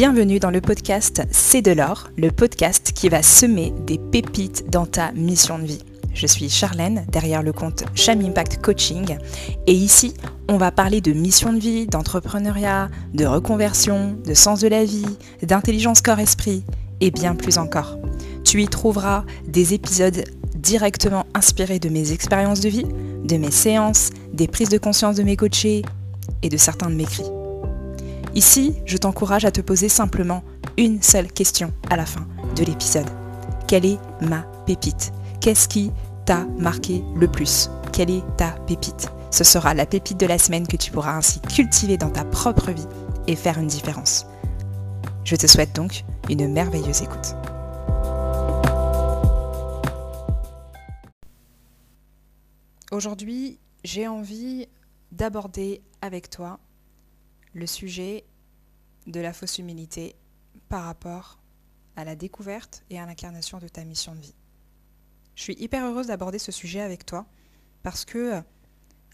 Bienvenue dans le podcast C'est de l'or, le podcast qui va semer des pépites dans ta mission de vie. Je suis Charlène, derrière le compte Cham Impact Coaching, et ici, on va parler de mission de vie, d'entrepreneuriat, de reconversion, de sens de la vie, d'intelligence corps-esprit, et bien plus encore. Tu y trouveras des épisodes directement inspirés de mes expériences de vie, de mes séances, des prises de conscience de mes coachés et de certains de mes cris. Ici, je t'encourage à te poser simplement une seule question à la fin de l'épisode. Quelle est ma pépite? Qu'est-ce qui t'a marqué le plus? Quelle est ta pépite? Ce sera la pépite de la semaine que tu pourras ainsi cultiver dans ta propre vie et faire une différence. Je te souhaite donc une merveilleuse écoute. Aujourd'hui, j'ai envie d'aborder avec toi le sujet de la fausse humilité par rapport à la découverte et à l'incarnation de ta mission de vie. Je suis hyper heureuse d'aborder ce sujet avec toi parce que euh,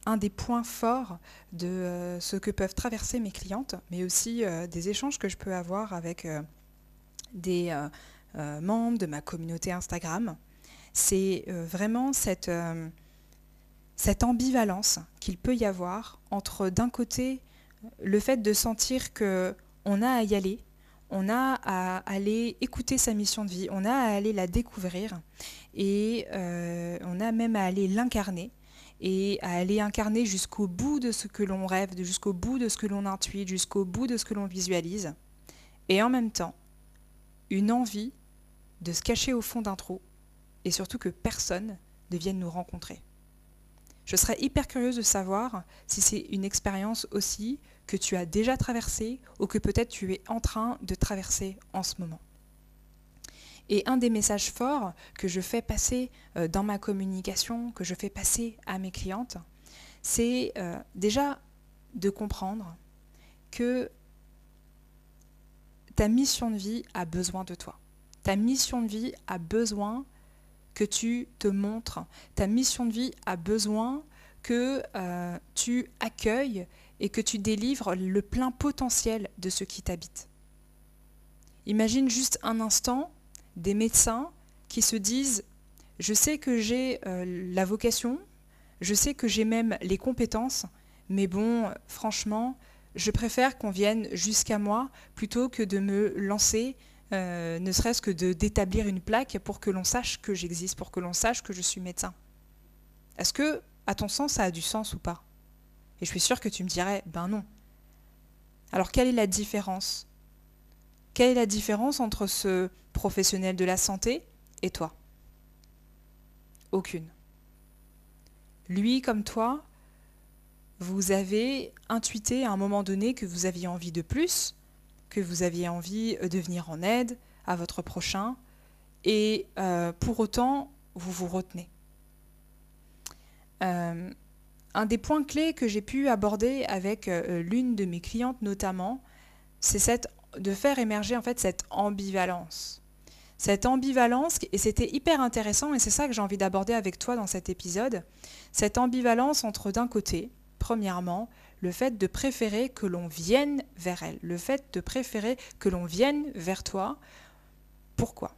un des points forts de euh, ce que peuvent traverser mes clientes, mais aussi euh, des échanges que je peux avoir avec des membres de ma communauté Instagram, c'est vraiment cette, cette ambivalence qu'il peut y avoir entre d'un côté le fait de sentir que on a à y aller, on a à aller écouter sa mission de vie, on a à aller la découvrir et euh, on a même à aller l'incarner et à aller incarner jusqu'au bout de ce que l'on rêve, jusqu'au bout de ce que l'on intuite, jusqu'au bout de ce que l'on visualise. Et en même temps, une envie de se cacher au fond d'un trou et surtout que personne ne vienne nous rencontrer. Je serais hyper curieuse de savoir si c'est une expérience aussi que tu as déjà traversée ou que peut-être tu es en train de traverser en ce moment. Et un des messages forts que je fais passer euh, dans ma communication, que je fais passer à mes clientes, c'est euh, déjà de comprendre que ta mission de vie a besoin de toi. Ta mission de vie a besoin que tu te montres. Ta mission de vie a besoin que euh, tu accueilles et que tu délivres le plein potentiel de ce qui t'habite. Imagine juste un instant des médecins qui se disent je sais que j'ai euh, la vocation, je sais que j'ai même les compétences, mais bon, franchement, je préfère qu'on vienne jusqu'à moi plutôt que de me lancer euh, ne serait-ce que d'établir une plaque pour que l'on sache que j'existe, pour que l'on sache que je suis médecin. Est-ce que, à ton sens, ça a du sens ou pas? Et je suis sûre que tu me dirais, ben non. Alors quelle est la différence? Quelle est la différence entre ce professionnel de la santé et toi? Aucune. Lui comme toi, vous avez intuité à un moment donné que vous aviez envie de plus, que vous aviez envie de venir en aide à votre prochain, et euh, pour autant, vous vous retenez. Euh, un des points clés que j'ai pu aborder avec l'une de mes clientes notamment, c'est de faire émerger en fait cette ambivalence. Cette ambivalence, et c'était hyper intéressant, et c'est ça que j'ai envie d'aborder avec toi dans cet épisode, cette ambivalence entre d'un côté, premièrement, le fait de préférer que l'on vienne vers elle, le fait de préférer que l'on vienne vers toi. Pourquoi?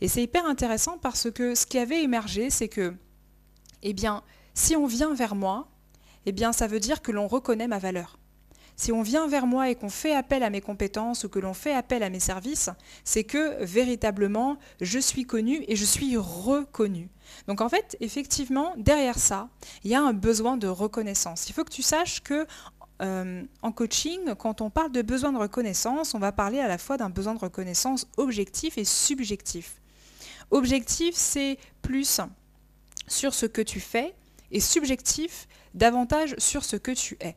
Et c'est hyper intéressant parce que ce qui avait émergé, c'est que, eh bien, si on vient vers moi, eh bien, ça veut dire que l'on reconnaît ma valeur. Si on vient vers moi et qu'on fait appel à mes compétences ou que l'on fait appel à mes services, c'est que véritablement, je suis connu et je suis reconnu. Donc en fait, effectivement, derrière ça, il y a un besoin de reconnaissance. Il faut que tu saches que euh, en coaching, quand on parle de besoin de reconnaissance, on va parler à la fois d'un besoin de reconnaissance objectif et subjectif. Objectif, c'est plus sur ce que tu fais et subjectif, davantage sur ce que tu es.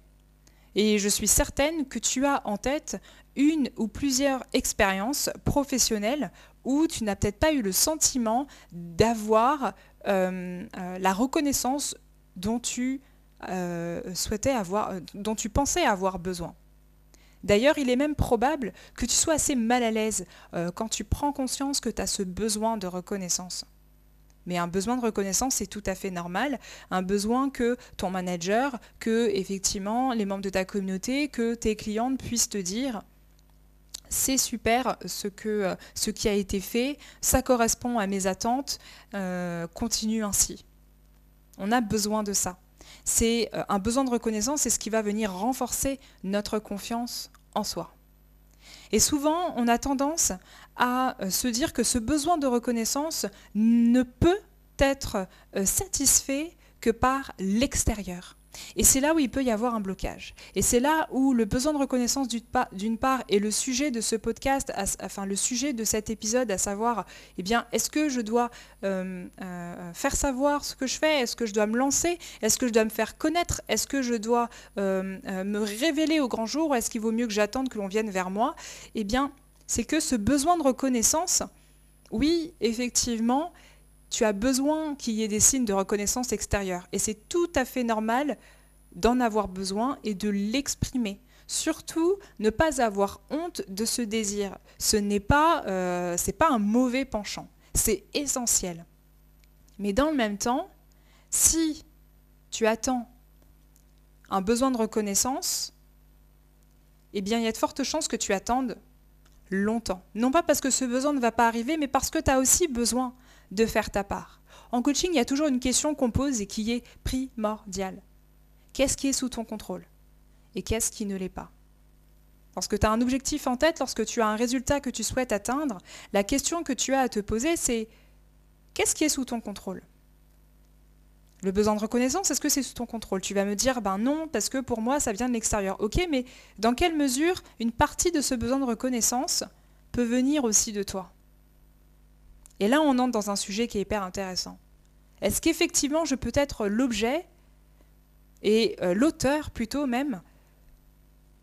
Et je suis certaine que tu as en tête une ou plusieurs expériences professionnelles où tu n'as peut-être pas eu le sentiment d'avoir euh, euh, la reconnaissance dont tu euh, souhaitais avoir, dont tu pensais avoir besoin. D'ailleurs, il est même probable que tu sois assez mal à l'aise quand tu prends conscience que tu as ce besoin de reconnaissance. Mais un besoin de reconnaissance, c'est tout à fait normal. Un besoin que ton manager, que effectivement les membres de ta communauté, que tes clientes puissent te dire c'est super ce, que, ce qui a été fait, ça correspond à mes attentes, continue ainsi. On a besoin de ça. C'est un besoin de reconnaissance, c'est ce qui va venir renforcer notre confiance en soi. Et souvent, on a tendance à euh, se dire que ce besoin de reconnaissance ne peut être euh, satisfait que par l'extérieur. Et c'est là où il peut y avoir un blocage. Et c'est là où le besoin de reconnaissance d'une part est le sujet de ce podcast, enfin le sujet de cet épisode, à savoir, eh bien, est-ce que je dois euh, euh, faire savoir ce que je fais? Est-ce que je dois me lancer? Est-ce que je dois me faire connaître? Est-ce que je dois euh, me révéler au grand jour? Est-ce qu'il vaut mieux que j'attende que l'on vienne vers moi? Eh bien, c'est que ce besoin de reconnaissance, oui, effectivement, tu as besoin qu'il y ait des signes de reconnaissance extérieure. Et c'est tout à fait normal d'en avoir besoin et de l'exprimer. Surtout, ne pas avoir honte de ce désir. Ce n'est pas, euh, pas un mauvais penchant. C'est essentiel. Mais dans le même temps, si tu attends un besoin de reconnaissance, eh bien, il y a de fortes chances que tu attendes longtemps. Non pas parce que ce besoin ne va pas arriver, mais parce que tu as aussi besoin de faire ta part. En coaching, il y a toujours une question qu'on pose et qui est primordiale. Qu'est-ce qui est sous ton contrôle Et qu'est-ce qui ne l'est pas? Lorsque tu as un objectif en tête, lorsque tu as un résultat que tu souhaites atteindre, la question que tu as à te poser, c'est qu'est-ce qui est sous ton contrôle? Le besoin de reconnaissance, est-ce que c'est sous ton contrôle? Tu vas me dire, ben non, parce que pour moi, ça vient de l'extérieur. Ok, mais dans quelle mesure une partie de ce besoin de reconnaissance peut venir aussi de toi? Et là, on entre dans un sujet qui est hyper intéressant. Est-ce qu'effectivement, je peux être l'objet et euh, l'auteur plutôt même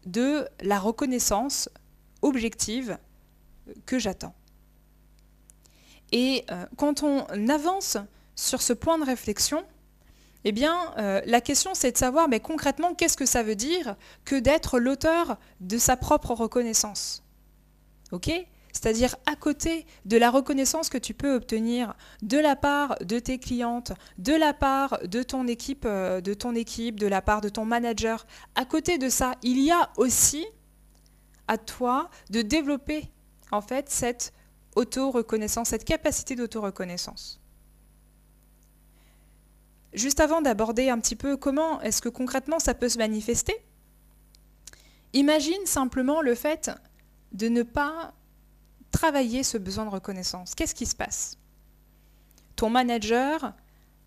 de la reconnaissance objective que j'attends? Et euh, quand on avance sur ce point de réflexion, eh bien, euh, la question c'est de savoir mais concrètement qu'est-ce que ça veut dire que d'être l'auteur de sa propre reconnaissance? C'est-à-dire à côté de la reconnaissance que tu peux obtenir de la part de tes clientes, de la part de ton équipe, euh, de ton équipe, de la part de ton manager. À côté de ça, il y a aussi à toi de développer en fait cette auto-reconnaissance, cette capacité d'auto-reconnaissance. Juste avant d'aborder un petit peu comment est-ce que concrètement ça peut se manifester, imagine simplement le fait de ne pas travailler ce besoin de reconnaissance. Qu'est-ce qui se passe? Ton manager,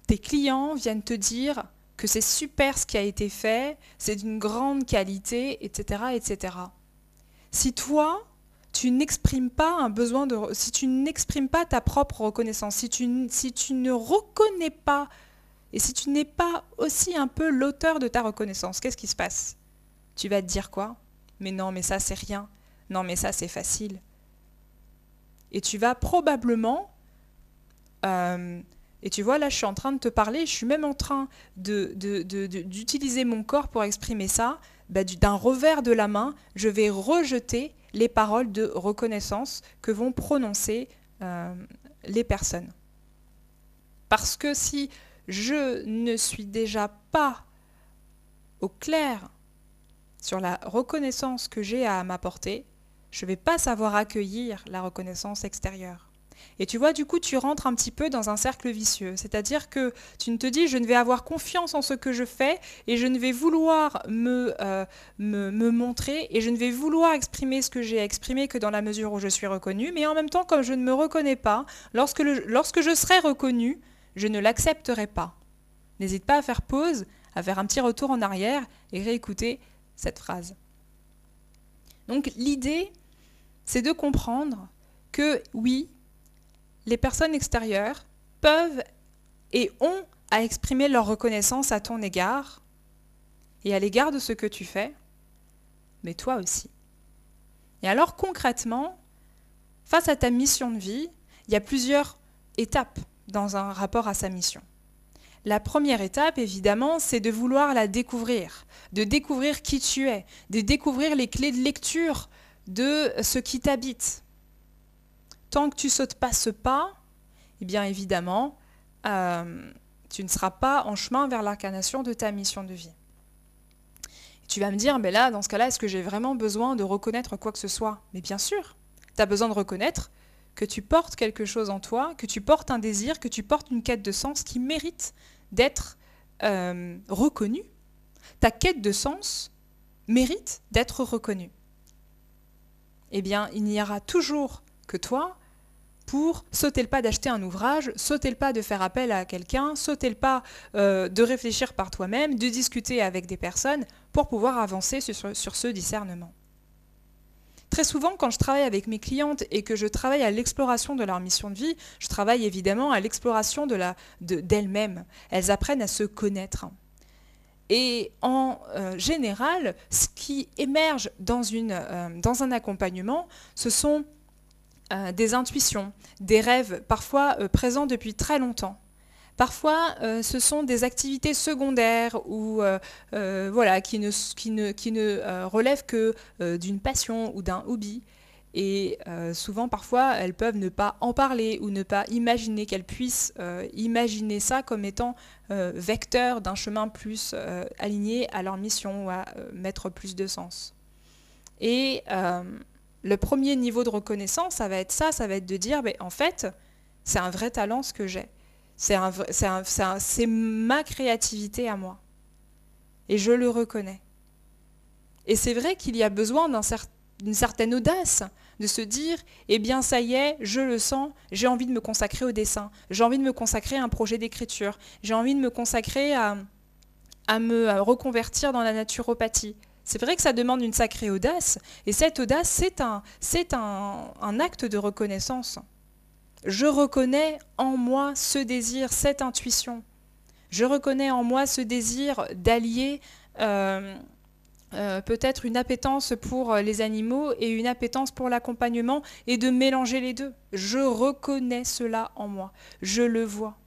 tes clients viennent te dire que c'est super ce qui a été fait, c'est d'une grande qualité, etc., etc. Si toi, tu n'exprimes pas un besoin de... Si tu n'exprimes pas ta propre reconnaissance, si tu, si tu ne reconnais pas, et si tu n'es pas aussi un peu l'auteur de ta reconnaissance, qu'est-ce qui se passe? Tu vas te dire quoi? Mais non, mais ça, c'est rien. Non, mais ça, c'est facile. Et tu vas probablement... Euh, et tu vois, là, je suis en train de te parler, je suis même en train d'utiliser mon corps pour exprimer ça. Bah, d'un revers de la main, je vais rejeter les paroles de reconnaissance que vont prononcer euh, les personnes. Parce que si je ne suis déjà pas au clair sur la reconnaissance que j'ai à m'apporter, je ne vais pas savoir accueillir la reconnaissance extérieure. Et tu vois, du coup, tu rentres un petit peu dans un cercle vicieux. C'est-à-dire que tu ne te dis, je ne vais avoir confiance en ce que je fais et je ne vais vouloir me, euh, me, montrer et je ne vais vouloir exprimer ce que j'ai exprimé que dans la mesure où je suis reconnu. Mais en même temps, comme je ne me reconnais pas, lorsque, lorsque je serai reconnu, je ne l'accepterai pas. N'hésite pas à faire pause, à faire un petit retour en arrière et réécouter cette phrase. Donc l'idée, c'est de comprendre que oui, les personnes extérieures peuvent et ont à exprimer leur reconnaissance à ton égard et à l'égard de ce que tu fais, mais toi aussi. Et alors concrètement, face à ta mission de vie, il y a plusieurs étapes dans un rapport à sa mission. La première étape, évidemment, c'est de vouloir la découvrir, de découvrir qui tu es, de découvrir les clés de lecture de ce qui t'habite. Tant que tu sautes pas ce pas, eh bien évidemment, euh, tu ne seras pas en chemin vers l'incarnation de ta mission de vie. Tu vas me dire, mais là, dans ce cas-là, est-ce que j'ai vraiment besoin de reconnaître quoi que ce soit? Mais bien sûr, tu as besoin de reconnaître que tu portes quelque chose en toi, que tu portes un désir, que tu portes une quête de sens qui mérite d'être euh, reconnue. Ta quête de sens mérite d'être reconnue. Eh bien, il n'y aura toujours que toi pour sauter le pas d'acheter un ouvrage, sauter le pas de faire appel à quelqu'un, sauter le pas euh, de réfléchir par toi-même, de discuter avec des personnes pour pouvoir avancer sur, ce discernement. Très souvent, quand je travaille avec mes clientes et que je travaille à l'exploration de leur mission de vie, je travaille évidemment à l'exploration d'elles-mêmes. De Elles apprennent à se connaître. Et en euh, général, ce qui émerge dans, euh, un accompagnement, ce sont euh, des intuitions, des rêves, parfois présents depuis très longtemps. Parfois, ce sont des activités secondaires ou voilà qui ne relèvent que d'une passion ou d'un hobby. Et souvent, parfois, elles peuvent ne pas en parler ou ne pas imaginer qu'elles puissent imaginer ça comme étant vecteur d'un chemin plus aligné à leur mission ou à mettre plus de sens. Et le premier niveau de reconnaissance, ça va être ça, ça va être de dire, mais en fait, c'est un vrai talent ce que j'ai. C'est ma créativité à moi. Et je le reconnais. Et c'est vrai qu'il y a besoin d'une certaine audace, de se dire, eh bien ça y est, je le sens, j'ai envie de me consacrer au dessin, j'ai envie de me consacrer à un projet d'écriture, j'ai envie de me consacrer à, à me reconvertir dans la naturopathie. C'est vrai que ça demande une sacrée audace, et cette audace, c'est un, c'est un, acte de reconnaissance. Je reconnais en moi ce désir, cette intuition. Je reconnais en moi ce désir d'allier euh, euh, peut-être une appétence pour les animaux et une appétence pour l'accompagnement et de mélanger les deux. Je reconnais cela en moi. Je le vois.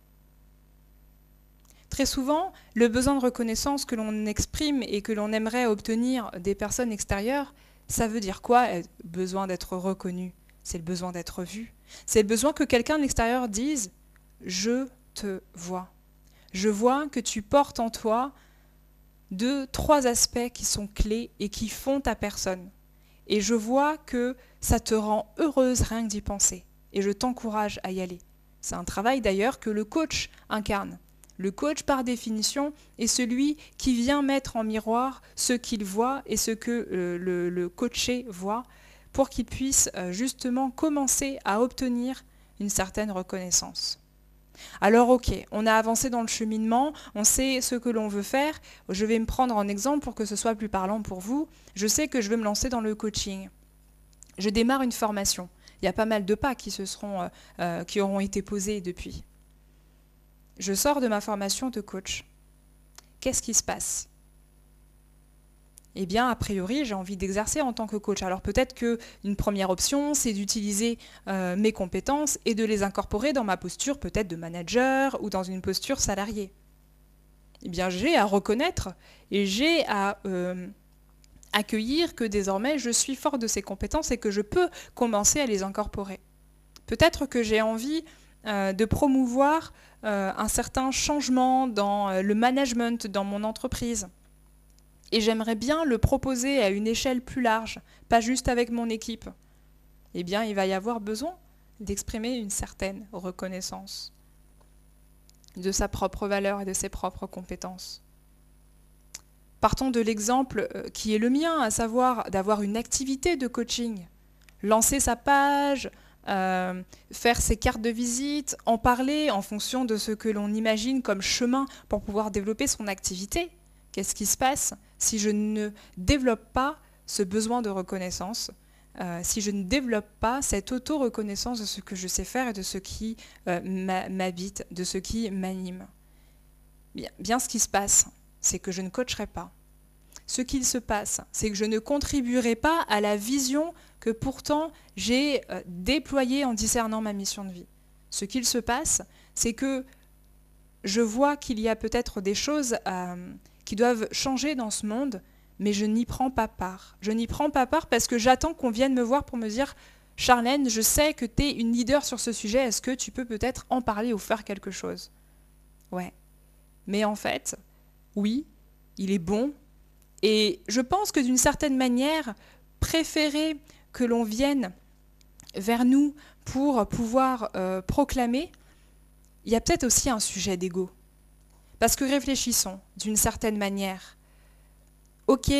Très souvent, le besoin de reconnaissance que l'on exprime et que l'on aimerait obtenir des personnes extérieures, ça veut dire quoi Besoin d'être reconnu? C'est le besoin d'être vu. C'est le besoin que quelqu'un de l'extérieur dise ⁇ Je te vois. Je vois que tu portes en toi deux, trois aspects qui sont clés et qui font ta personne. Et je vois que ça te rend heureuse rien que d'y penser. Et je t'encourage à y aller. C'est un travail d'ailleurs que le coach incarne. Le coach, par définition, est celui qui vient mettre en miroir ce qu'il voit et ce que euh, le, coaché voit pour qu'il puisse euh, justement commencer à obtenir une certaine reconnaissance. Alors ok, on a avancé dans le cheminement, on sait ce que l'on veut faire. Je vais me prendre en exemple pour que ce soit plus parlant pour vous. Je sais que je veux me lancer dans le coaching. Je démarre une formation. Il y a pas mal de pas qui, se seront, euh, qui auront été posés depuis. Je sors de ma formation de coach. Qu'est-ce qui se passe? Eh bien, a priori, j'ai envie d'exercer en tant que coach. Alors peut-être qu'une première option, c'est d'utiliser euh, mes compétences et de les incorporer dans ma posture peut-être de manager ou dans une posture salariée. Eh bien, j'ai à reconnaître et j'ai à euh, accueillir que désormais je suis fort de ces compétences et que je peux commencer à les incorporer. Peut-être que j'ai envie euh, de promouvoir un certain changement dans le management dans mon entreprise. Et j'aimerais bien le proposer à une échelle plus large, pas juste avec mon équipe. Eh bien, il va y avoir besoin d'exprimer une certaine reconnaissance de sa propre valeur et de ses propres compétences. Partons de l'exemple qui est le mien, à savoir d'avoir une activité de coaching. Lancer sa page, euh, faire ses cartes de visite, en parler en fonction de ce que l'on imagine comme chemin pour pouvoir développer son activité. Qu'est-ce qui se passe si je ne développe pas ce besoin de reconnaissance, euh, si je ne développe pas cette auto-reconnaissance de ce que je sais faire et de ce qui euh, m'habite, de ce qui m'anime bien, bien ce qui se passe, c'est que je ne coacherai pas. Ce qu'il se passe, c'est que je ne contribuerai pas à la vision que pourtant j'ai euh, déployé en discernant ma mission de vie. Ce qu'il se passe, c'est que je vois qu'il y a peut-être des choses qui doivent changer dans ce monde, mais je n'y prends pas part. Je n'y prends pas part parce que j'attends qu'on vienne me voir pour me dire Charlène, je sais que tu es une leader sur ce sujet, est-ce que tu peux peut-être en parler ou faire quelque chose? Ouais. Mais en fait, oui, il est bon Et je pense que d'une certaine manière, préférer que l'on vienne vers nous pour pouvoir euh, proclamer, il y a peut-être aussi un sujet d'ego. Parce que réfléchissons d'une certaine manière. Ok,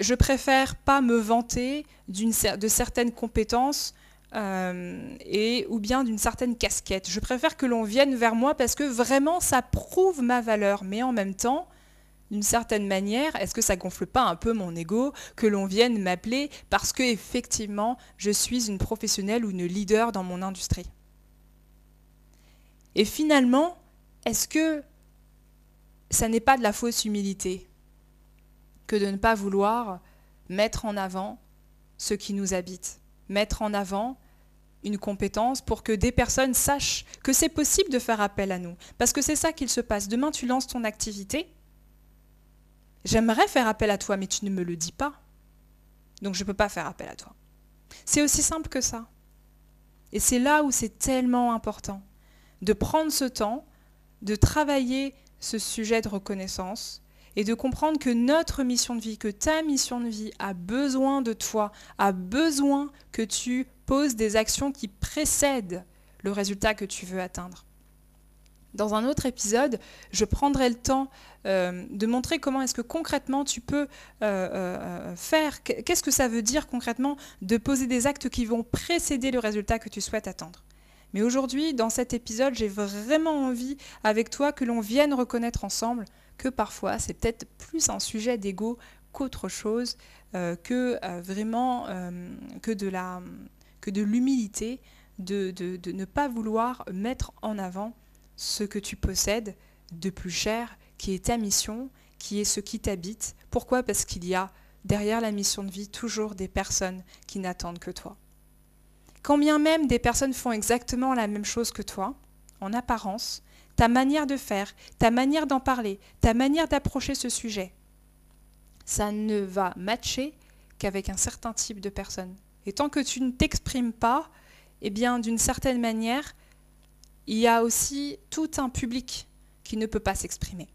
je préfère pas me vanter de certaines compétences euh, ou bien d'une certaine casquette. Je préfère que l'on vienne vers moi parce que vraiment ça prouve ma valeur. Mais en même temps, d'une certaine manière, est-ce que ça gonfle pas un peu mon ego que l'on vienne m'appeler parce que effectivement je suis une professionnelle ou une leader dans mon industrie? Et finalement, est-ce que ça n'est pas de la fausse humilité que de ne pas vouloir mettre en avant ce qui nous habite, mettre en avant une compétence pour que des personnes sachent que c'est possible de faire appel à nous. Parce que c'est ça qu'il se passe. Demain, tu lances ton activité, J'aimerais faire appel à toi, mais tu ne me le dis pas. Donc je ne peux pas faire appel à toi. C'est aussi simple que ça. Et c'est là où c'est tellement important de prendre ce temps, de travailler ce sujet de reconnaissance et de comprendre que notre mission de vie, que ta mission de vie a besoin de toi, a besoin que tu poses des actions qui précèdent le résultat que tu veux atteindre. Dans un autre épisode, je prendrai le temps euh, de montrer comment est-ce que concrètement tu peux euh, euh, faire, qu'est-ce que ça veut dire concrètement de poser des actes qui vont précéder le résultat que tu souhaites attendre. Mais aujourd'hui, dans cet épisode, j'ai vraiment envie avec toi que l'on vienne reconnaître ensemble que parfois c'est peut-être plus un sujet d'ego qu'autre chose, que vraiment que de de l'humilité, de ne pas vouloir mettre en avant ce que tu possèdes de plus cher, qui est ta mission, qui est ce qui t'habite. Pourquoi? Parce qu'il y a derrière la mission de vie toujours des personnes qui n'attendent que toi. Quand bien même des personnes font exactement la même chose que toi, en apparence, ta manière de faire, ta manière d'en parler, ta manière d'approcher ce sujet, ça ne va matcher qu'avec un certain type de personnes. Et tant que tu ne t'exprimes pas, eh bien, d'une certaine manière, il y a aussi tout un public qui ne peut pas s'exprimer.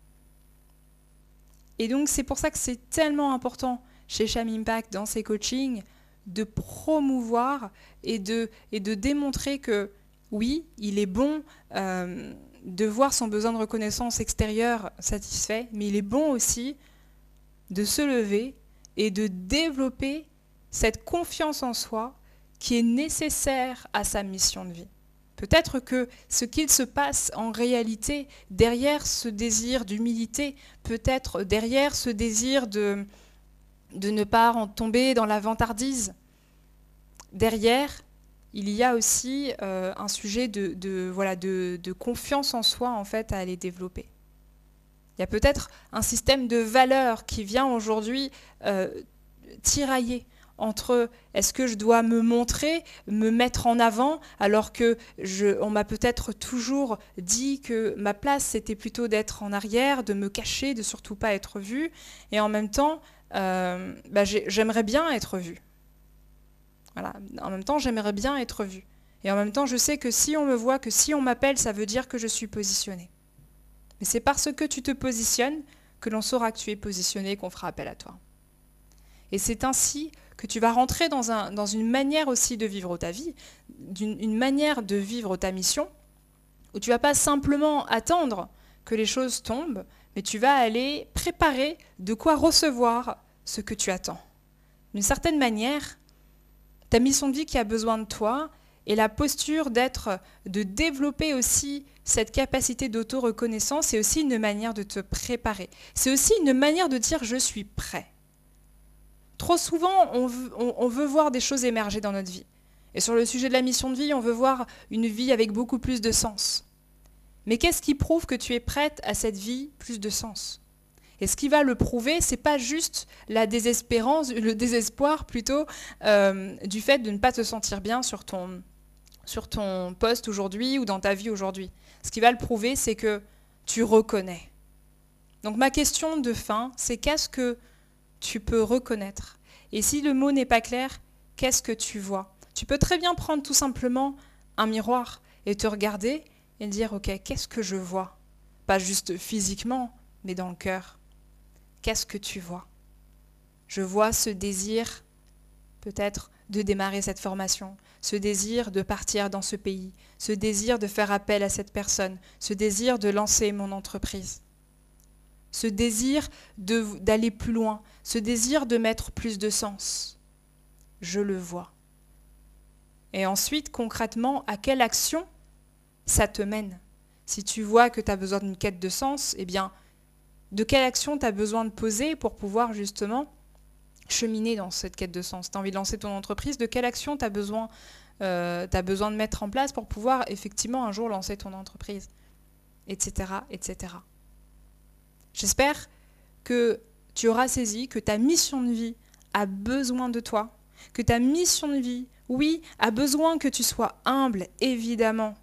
Et donc c'est pour ça que c'est tellement important chez Sham Impact dans ses coachings de promouvoir et de, et de démontrer que oui, il est bon euh, de voir son besoin de reconnaissance extérieure satisfait, mais il est bon aussi de se lever et de développer cette confiance en soi qui est nécessaire à sa mission de vie. Peut-être que ce qu'il se passe en réalité derrière ce désir d'humilité, peut-être derrière ce désir de, de ne pas en tomber dans la vantardise, derrière, il y a aussi euh, un sujet de, voilà, de, confiance en soi en fait à aller développer. Il y a peut-être un système de valeurs qui vient aujourd'hui euh, tirailler entre est-ce que je dois me montrer, me mettre en avant, alors que je, on m'a peut-être toujours dit que ma place c'était plutôt d'être en arrière, de me cacher, de surtout pas être vue, et en même temps, euh, bah, j'aimerais bien être vue. Voilà. En même temps, j'aimerais bien être vue. Et en même temps, je sais que si on me voit, que si on m'appelle, ça veut dire que je suis positionnée. Mais c'est parce que tu te positionnes que l'on saura que tu es positionné qu'on fera appel à toi. Et c'est ainsi que tu vas rentrer dans, un, dans une manière aussi de vivre ta vie, une manière de vivre ta mission, où tu vas pas simplement attendre que les choses tombent, mais tu vas aller préparer de quoi recevoir ce que tu attends. D'une certaine manière, ta mission de vie qui a besoin de toi et la posture d'être, de développer aussi cette capacité d'auto-reconnaissance, c'est aussi une manière de te préparer. C'est aussi une manière de dire je suis prêt. Trop souvent, on veut, voir des choses émerger dans notre vie. Et sur le sujet de la mission de vie, on veut voir une vie avec beaucoup plus de sens. Mais qu'est-ce qui prouve que tu es prête à cette vie plus de sens? Et ce qui va le prouver, c'est pas juste la désespérance, le désespoir plutôt euh, du fait de ne pas te sentir bien sur ton, sur ton poste aujourd'hui ou dans ta vie aujourd'hui. Ce qui va le prouver, c'est que tu reconnais. Donc ma question de fin, c'est qu'est-ce que tu peux reconnaître? Et si le mot n'est pas clair, qu'est-ce que tu vois? Tu peux très bien prendre tout simplement un miroir et te regarder et dire, ok, qu'est-ce que je vois? Pas juste physiquement, mais dans le cœur. Qu'est-ce que tu vois? Je vois ce désir peut-être de démarrer cette formation, ce désir de partir dans ce pays, ce désir de faire appel à cette personne, ce désir de lancer mon entreprise, ce désir d'aller plus loin, ce désir de mettre plus de sens. Je le vois. Et ensuite, concrètement, à quelle action ça te mène Si tu vois que tu as besoin d'une quête de sens, eh bien, de quelle action tu as besoin de poser pour pouvoir justement cheminer dans cette quête de sens? Tu as envie de lancer ton entreprise, de quelle action tu as besoin, euh, besoin de mettre en place pour pouvoir effectivement un jour lancer ton entreprise, etc. etc. J'espère que tu auras saisi que ta mission de vie a besoin de toi, que ta mission de vie, oui, a besoin que tu sois humble, évidemment,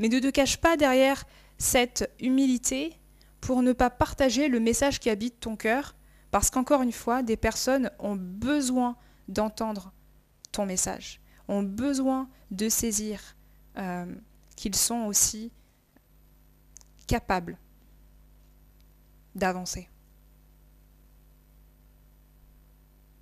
mais ne te cache pas derrière cette humilité pour ne pas partager le message qui habite ton cœur parce qu'encore une fois, des personnes ont besoin d'entendre ton message, ont besoin de saisir euh, qu'ils sont aussi capables d'avancer.